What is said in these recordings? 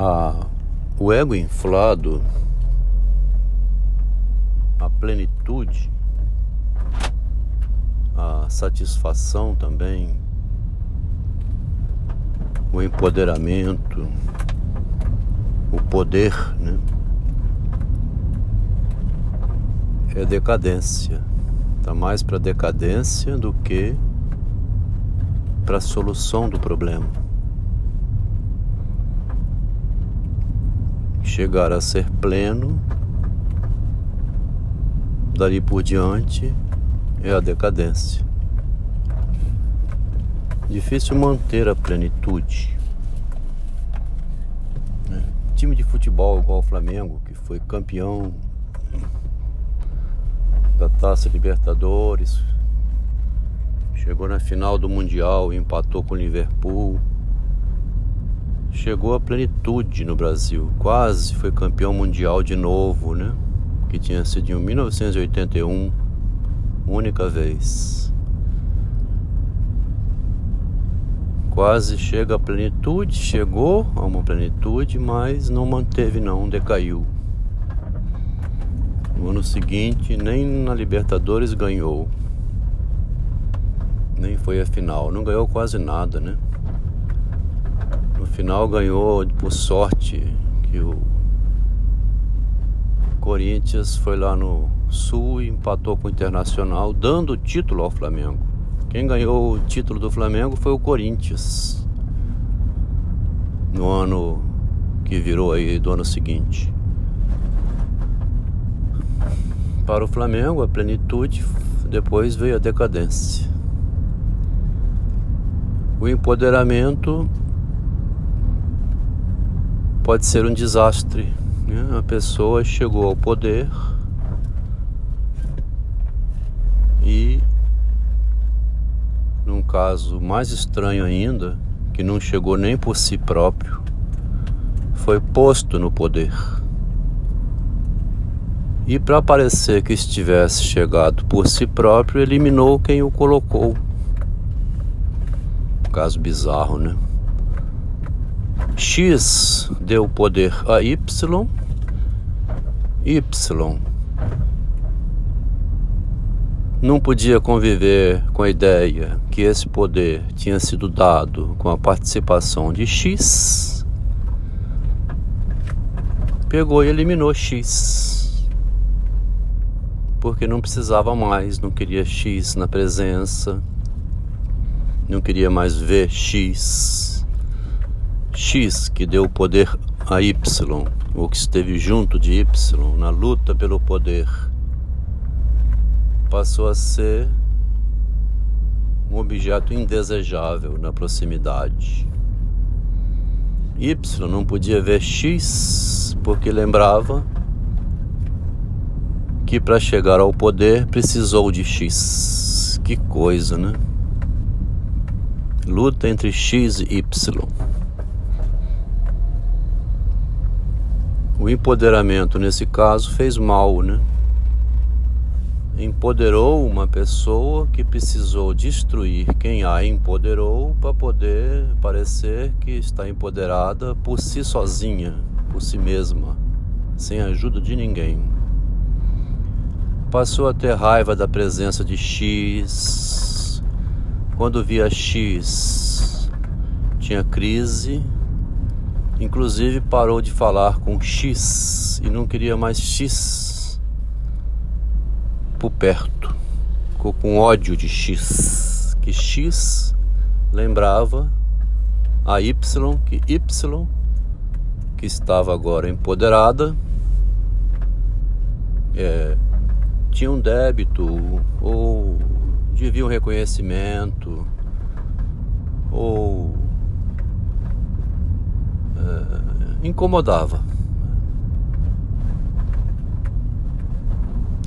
a, o ego inflado, a plenitude, a satisfação também, o empoderamento, o poder, né? É decadência. Está mais para decadência do que para a solução do problema. Chegar a ser pleno, dali por diante é a decadência. Difícil manter a plenitude. Né? Time de futebol igual o Flamengo, que foi campeão da Taça Libertadores, chegou na final do Mundial e empatou com o Liverpool chegou à plenitude no Brasil. Quase foi campeão mundial de novo, né? Que tinha sido em 1981, única vez. Quase chega à plenitude, chegou a uma plenitude, mas não manteve não, decaiu. No ano seguinte, nem na Libertadores ganhou. Nem foi a final, não ganhou quase nada, né? Final ganhou por sorte que o Corinthians foi lá no Sul e empatou com o Internacional, dando o título ao Flamengo. Quem ganhou o título do Flamengo foi o Corinthians. No ano que virou aí do ano seguinte. Para o Flamengo, a plenitude, depois veio a decadência. O empoderamento pode ser um desastre. Né? A pessoa chegou ao poder e, num caso mais estranho ainda, que não chegou nem por si próprio, foi posto no poder. E para parecer que estivesse chegado por si próprio, eliminou quem o colocou. Caso bizarro, né? X deu poder a Y, Y não podia conviver com a ideia que esse poder tinha sido dado com a participação de X, pegou e eliminou X. Porque não precisava mais, não queria X na presença, não queria mais ver X. X que deu poder a Y, ou que esteve junto de Y na luta pelo poder, passou a ser um objeto indesejável na proximidade. Y não podia ver X porque lembrava que para chegar ao poder precisou de X. Que coisa, né? Luta entre X e Y. O empoderamento, nesse caso, fez mal, né? Empoderou uma pessoa que precisou destruir quem a empoderou para poder parecer que está empoderada por si sozinha, por si mesma, sem ajuda de ninguém. Passou a ter raiva da presença de X. Quando via X, tinha crise Inclusive parou de falar com X e não queria mais X por perto. Ficou com ódio de X. Que X lembrava a Y, que Y, que estava agora empoderada, é, tinha um débito ou devia um reconhecimento ou incomodava.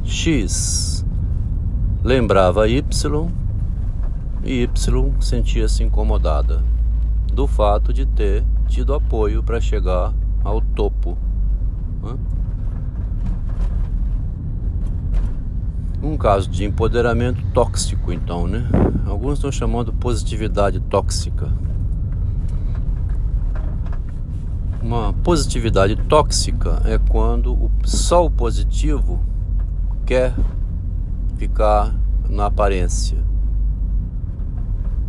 X lembrava Y e Y sentia-se incomodada do fato de ter tido apoio para chegar ao topo. Um caso de empoderamento tóxico, então, né? Alguns estão chamando positividade tóxica Uma positividade tóxica é quando só o positivo quer ficar na aparência.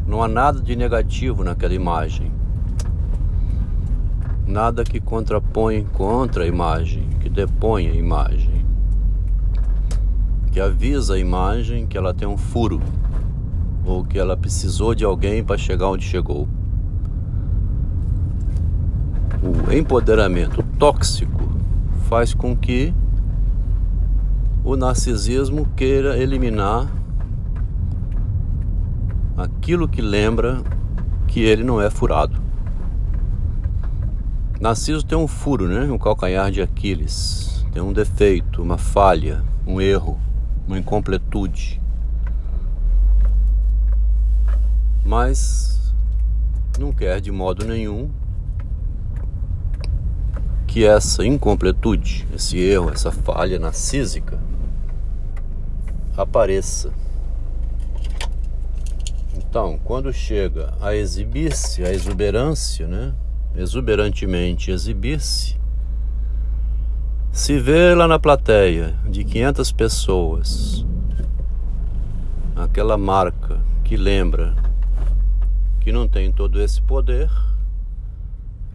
Não há nada de negativo naquela imagem. Nada que contrapõe contra a imagem, que depõe a imagem. Que avisa a imagem que ela tem um furo ou que ela precisou de alguém para chegar onde chegou o empoderamento tóxico faz com que o narcisismo queira eliminar aquilo que lembra que ele não é furado. Narciso tem um furo, né? Um calcanhar de Aquiles, tem um defeito, uma falha, um erro, uma incompletude. Mas não quer de modo nenhum que essa incompletude, esse erro, essa falha narcísica apareça. Então, quando chega a exibir-se, a exuberância, né? Exuberantemente exibir-se, se vê lá na plateia de 500 pessoas aquela marca que lembra que não tem todo esse poder,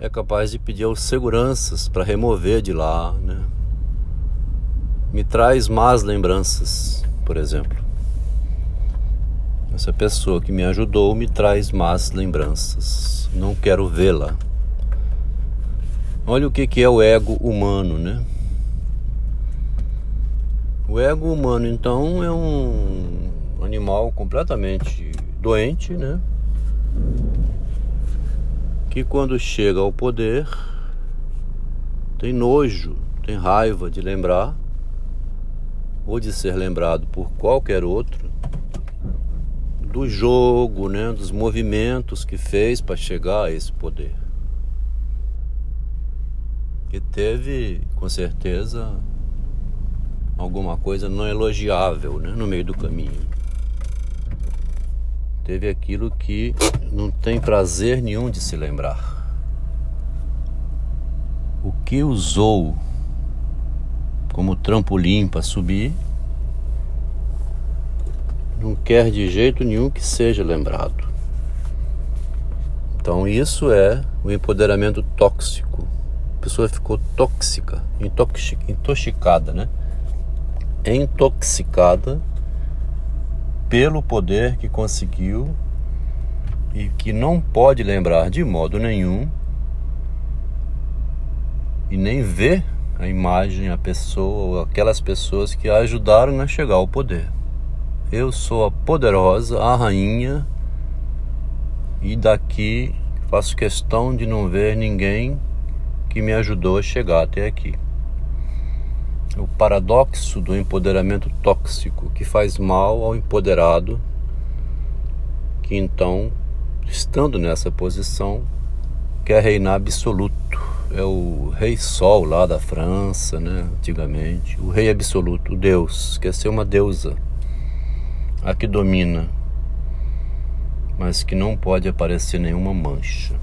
é capaz de pedir aos seguranças para remover de lá, né? Me traz más lembranças, por exemplo. Essa pessoa que me ajudou me traz más lembranças. Não quero vê-la. Olha o que, que é o ego humano, né? O ego humano, então, é um animal completamente doente, né? Que quando chega ao poder tem nojo, tem raiva de lembrar ou de ser lembrado por qualquer outro do jogo, né, dos movimentos que fez para chegar a esse poder. E teve, com certeza, alguma coisa não elogiável né, no meio do caminho teve aquilo que não tem prazer nenhum de se lembrar. O que usou como trampolim para subir, não quer de jeito nenhum que seja lembrado. Então, isso é o empoderamento tóxico. A pessoa ficou tóxica, intoxicada, né? Intoxicada pelo poder que conseguiu e que não pode lembrar de modo nenhum e nem ver a imagem, a pessoa ou aquelas pessoas que a ajudaram a chegar ao poder. Eu sou a poderosa, a rainha, e daqui faço questão de não ver ninguém que me ajudou a chegar até aqui o paradoxo do empoderamento tóxico que faz mal ao empoderado, que então, estando nessa posição, quer reinar absoluto. É o rei Sol lá da França, né, antigamente, o rei absoluto, o Deus, quer ser uma deusa, a que domina, mas que não pode aparecer nenhuma mancha.